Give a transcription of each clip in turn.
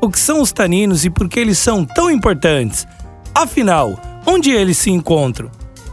o que são os taninos e por que eles são tão importantes? Afinal, onde eles se encontram?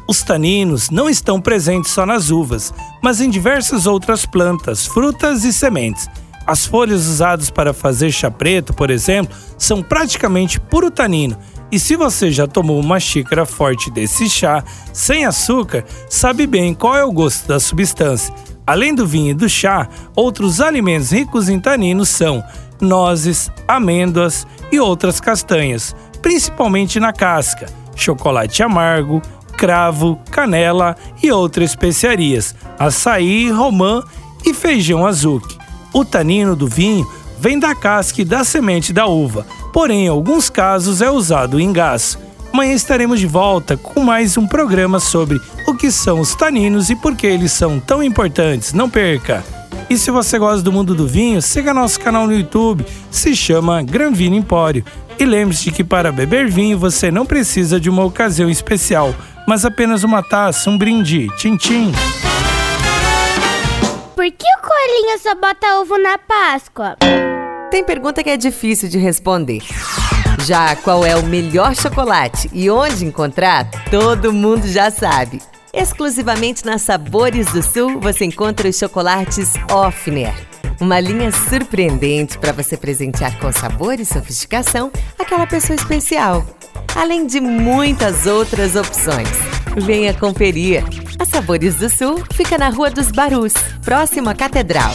Os taninos não estão presentes só nas uvas, mas em diversas outras plantas, frutas e sementes. As folhas usadas para fazer chá preto, por exemplo, são praticamente puro tanino e se você já tomou uma xícara forte desse chá, sem açúcar, sabe bem qual é o gosto da substância. Além do vinho e do chá, outros alimentos ricos em taninos são nozes, amêndoas e outras castanhas, principalmente na casca, chocolate amargo, cravo, canela e outras especiarias, açaí, romã e feijão azuki. O tanino do vinho vem da casca e da semente da uva, porém em alguns casos é usado em gás. Amanhã estaremos de volta com mais um programa sobre o que são os taninos e por que eles são tão importantes. Não perca! E se você gosta do mundo do vinho, siga nosso canal no YouTube, se chama Gran Vino Empório. E lembre-se de que para beber vinho você não precisa de uma ocasião especial, mas apenas uma taça, um brinde. Tchim, tchim! Por que o coelhinho só bota ovo na Páscoa? Tem pergunta que é difícil de responder. Já qual é o melhor chocolate e onde encontrar, todo mundo já sabe. Exclusivamente na Sabores do Sul você encontra os chocolates Offner. Uma linha surpreendente para você presentear com sabor e sofisticação aquela pessoa especial. Além de muitas outras opções. Venha conferir. A Sabores do Sul fica na Rua dos Barus, próximo à Catedral.